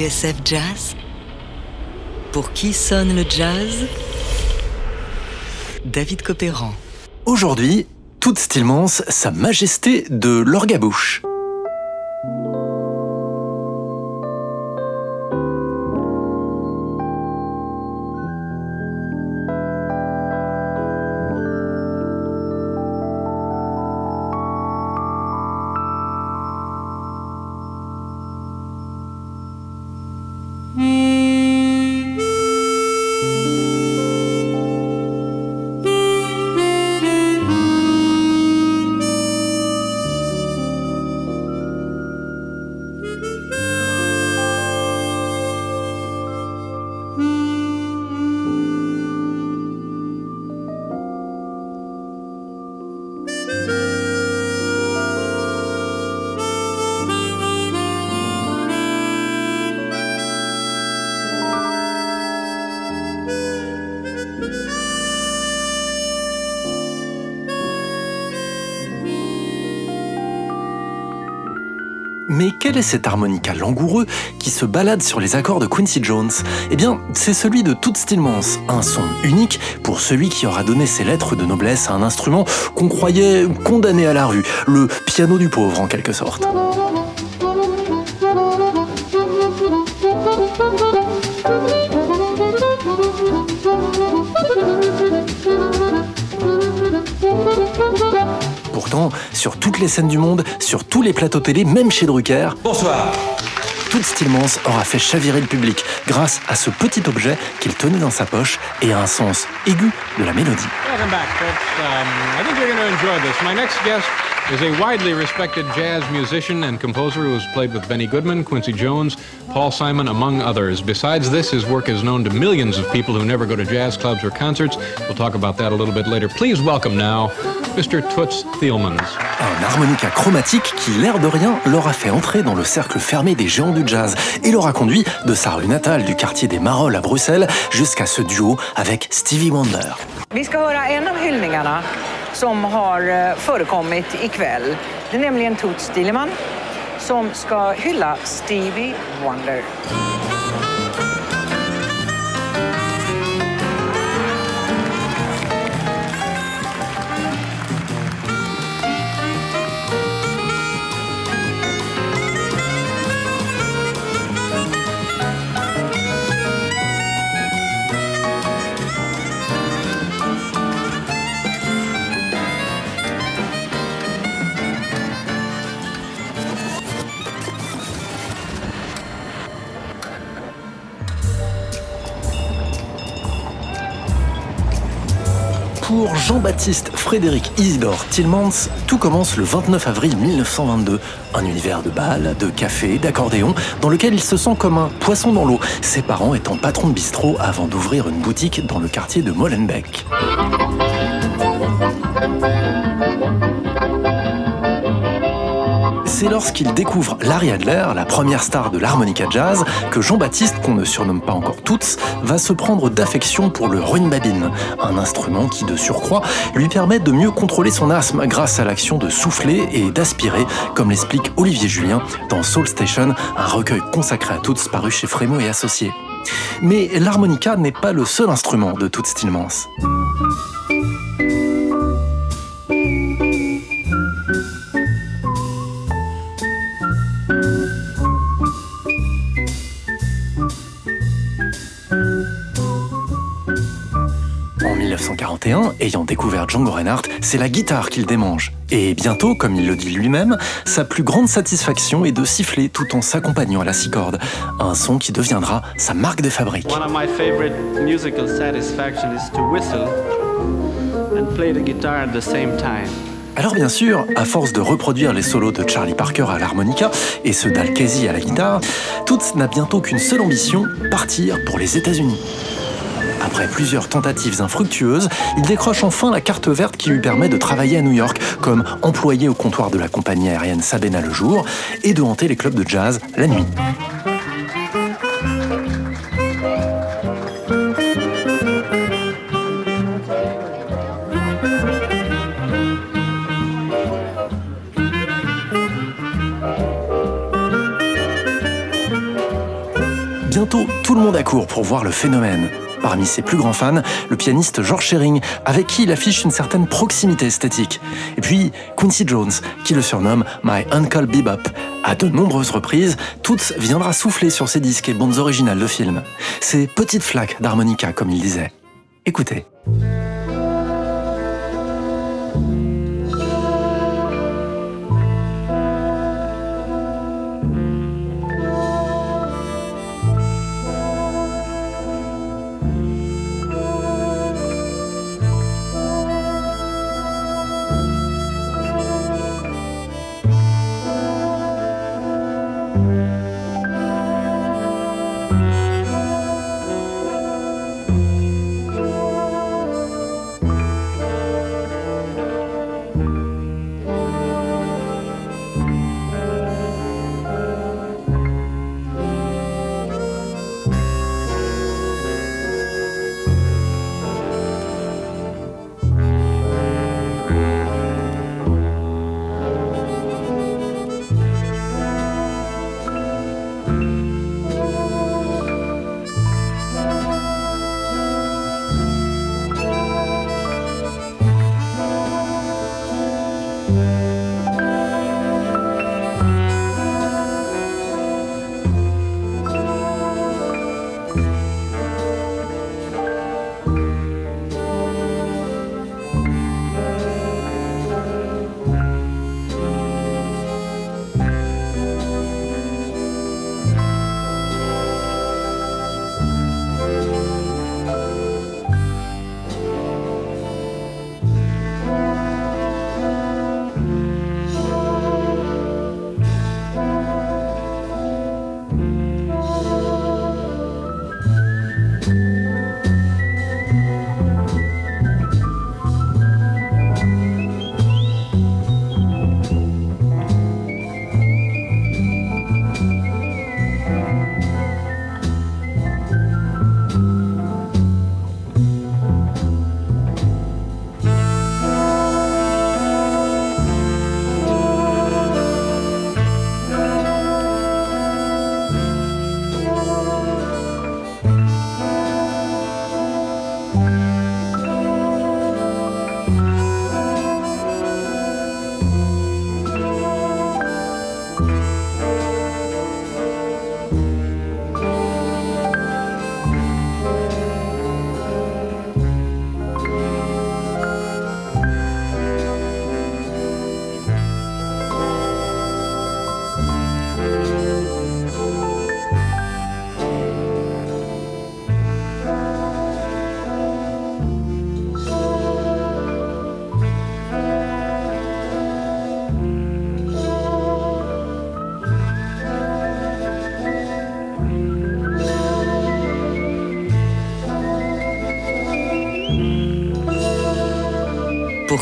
TSF Jazz Pour qui sonne le jazz? David Copéran. Aujourd'hui, toute Stillmans, Sa Majesté de l'Orgabouche. Mais quel est cet harmonica langoureux qui se balade sur les accords de Quincy Jones? Eh bien, c'est celui de Toots Stillmans, un son unique pour celui qui aura donné ses lettres de noblesse à un instrument qu'on croyait condamné à la rue, le piano du pauvre en quelque sorte. Sur toutes les scènes du monde, sur tous les plateaux télé, même chez Drucker. Bonsoir. Toute Stillmans aura fait chavirer le public grâce à ce petit objet qu'il tenait dans sa poche et à un sens aigu de la mélodie. Is a widely respected jazz musician and composer who has played with Benny Goodman, Quincy Jones, Paul Simon, among others. Besides this, his work is known to millions of people who never go to jazz clubs or concerts. We'll talk about that a little bit later. Please welcome now Mr. Toots Thielmans. Un harmonica chromatique qui, l'air de rien, l'aura fait entrer dans le cercle fermé des géants du jazz et l'aura conduit de sa rue natale du quartier des Marolles à Bruxelles jusqu'à ce duo avec Stevie Wonder. Vi ska höra en av hyllningarna som har eh, förekommit ikväll. Det är nämligen Toots Stileman som ska hylla Stevie Wonder. Jean-Baptiste Frédéric Isidore Tillmans, tout commence le 29 avril 1922. Un univers de bal, de café, d'accordéon, dans lequel il se sent comme un poisson dans l'eau, ses parents étant patrons de bistrot avant d'ouvrir une boutique dans le quartier de Molenbeek. C'est lorsqu'il découvre Larry Adler, la première star de l'harmonica jazz, que Jean-Baptiste, qu'on ne surnomme pas encore toutes, va se prendre d'affection pour le babine, un instrument qui, de surcroît, lui permet de mieux contrôler son asthme grâce à l'action de souffler et d'aspirer, comme l'explique Olivier Julien dans Soul Station, un recueil consacré à toutes paru chez Frémo et Associés. Mais l'harmonica n'est pas le seul instrument de toute Stillmans. 1941, ayant découvert Django Reinhardt, c'est la guitare qu'il démange. Et bientôt, comme il le dit lui-même, sa plus grande satisfaction est de siffler tout en s'accompagnant à la six cordes, un son qui deviendra sa marque de fabrique. One of my favorite musical satisfaction is to whistle and play the guitar at the same time. Alors bien sûr, à force de reproduire les solos de Charlie Parker à l'harmonica et ceux d'Al à la guitare, Toots n'a bientôt qu'une seule ambition, partir pour les États-Unis. Après plusieurs tentatives infructueuses, il décroche enfin la carte verte qui lui permet de travailler à New York comme employé au comptoir de la compagnie aérienne Sabena le jour et de hanter les clubs de jazz la nuit. Tout le monde accourt pour voir le phénomène. Parmi ses plus grands fans, le pianiste George Shearing, avec qui il affiche une certaine proximité esthétique. Et puis Quincy Jones, qui le surnomme My Uncle Bebop. À de nombreuses reprises, Toots viendra souffler sur ses disques et bandes originales de films. Ces petites flaques d'harmonica, comme il disait. Écoutez.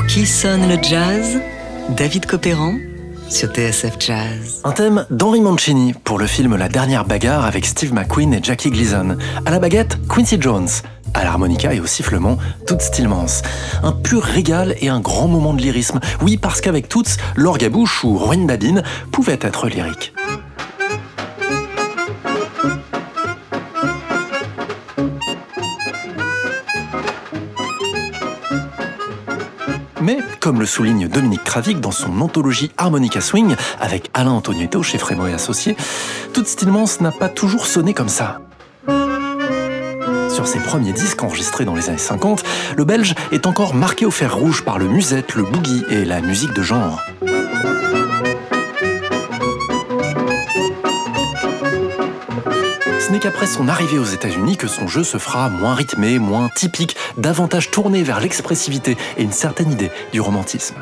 Qui sonne le jazz? David Copéran sur TSF Jazz. Un thème d'Henri Mancini pour le film La dernière bagarre avec Steve McQueen et Jackie Gleason. À la baguette, Quincy Jones. À l'harmonica et au sifflement, Toots Stillmans. Un pur régal et un grand moment de lyrisme. Oui, parce qu'avec Toots, l'orgue bouche ou Ruin Babine pouvaient être lyriques. Comme le souligne Dominique Travic dans son anthologie Harmonica Swing avec Alain Antonietto chez Frémo et Associés, Toots Stillmans n'a pas toujours sonné comme ça. Sur ses premiers disques enregistrés dans les années 50, le Belge est encore marqué au fer rouge par le musette, le boogie et la musique de genre. Ce n'est qu'après son arrivée aux États-Unis que son jeu se fera moins rythmé, moins typique, davantage tourné vers l'expressivité et une certaine idée du romantisme.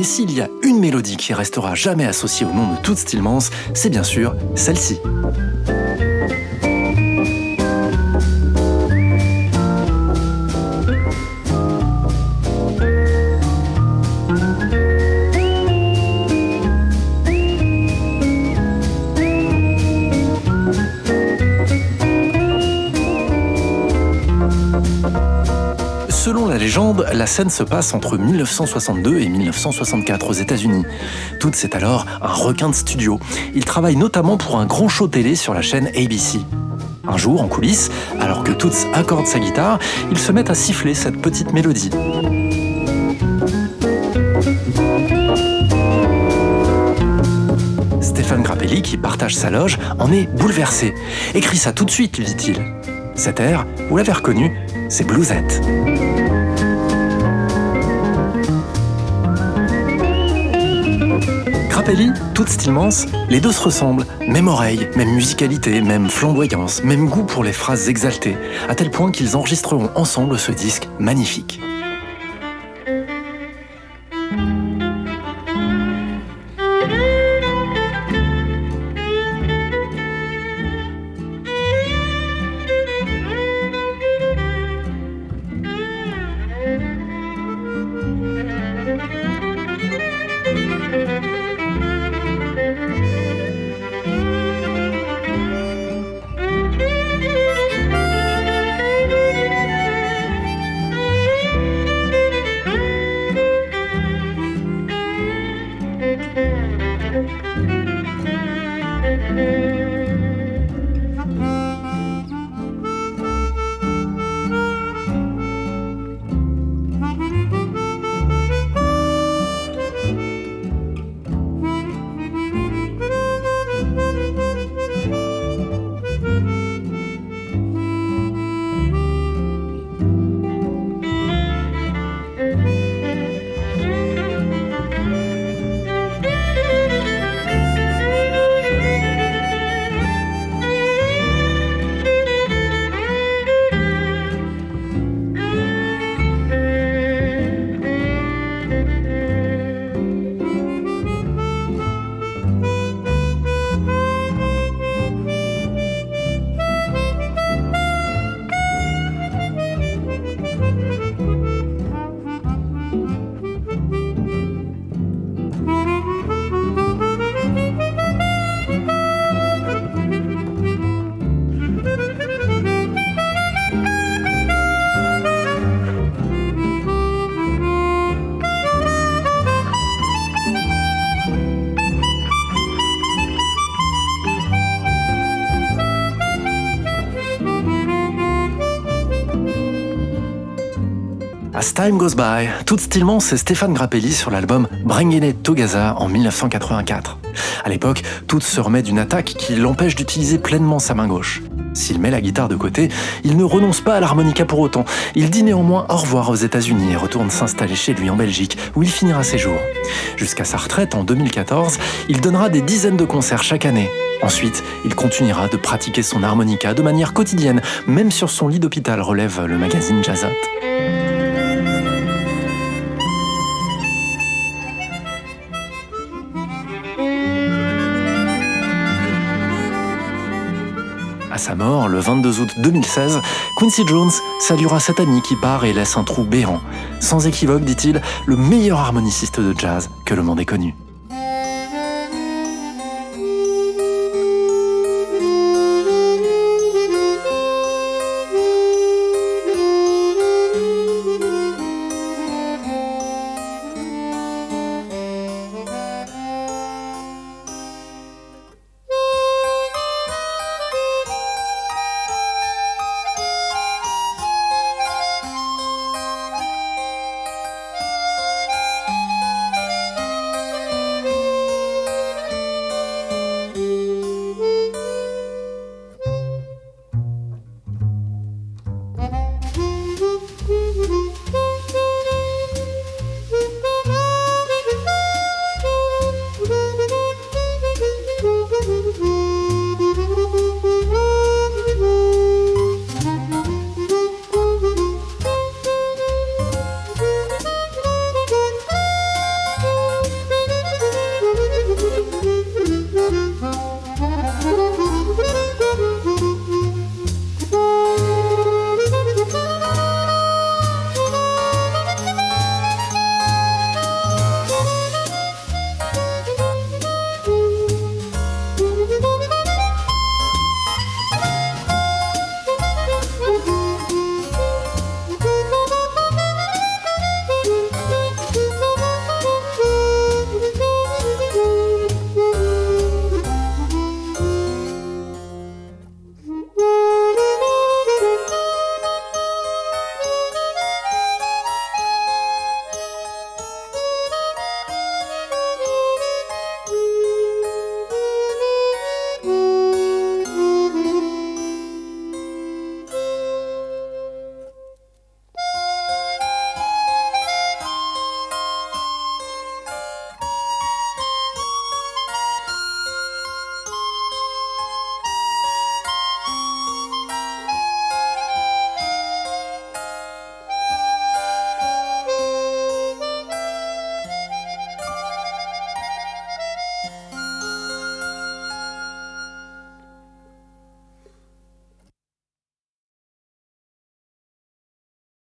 Mais s'il y a une mélodie qui restera jamais associée au nom de Toots Stillmans, c'est bien sûr celle-ci. La scène se passe entre 1962 et 1964 aux États-Unis. Toots est alors un requin de studio. Il travaille notamment pour un grand show télé sur la chaîne ABC. Un jour, en coulisses, alors que Toots accorde sa guitare, il se met à siffler cette petite mélodie. Stéphane Grappelli, qui partage sa loge, en est bouleversé. Écris ça tout de suite, lui dit-il. Cet air, vous l'avez reconnu, c'est Bluesette. Grappelli, toute Stillmans, les deux se ressemblent. Même oreille, même musicalité, même flamboyance, même goût pour les phrases exaltées, à tel point qu'ils enregistreront ensemble ce disque magnifique. Time Goes By, tout stylement, c'est Stéphane Grappelli sur l'album Bringing It Together en 1984. À l'époque, tout se remet d'une attaque qui l'empêche d'utiliser pleinement sa main gauche. S'il met la guitare de côté, il ne renonce pas à l'harmonica pour autant. Il dit néanmoins au revoir aux États-Unis et retourne s'installer chez lui en Belgique, où il finira ses jours. Jusqu'à sa retraite en 2014, il donnera des dizaines de concerts chaque année. Ensuite, il continuera de pratiquer son harmonica de manière quotidienne, même sur son lit d'hôpital, relève le magazine Jazzot. À sa mort, le 22 août 2016, Quincy Jones saluera cet ami qui part et laisse un trou béant. Sans équivoque, dit-il, le meilleur harmoniciste de jazz que le monde ait connu.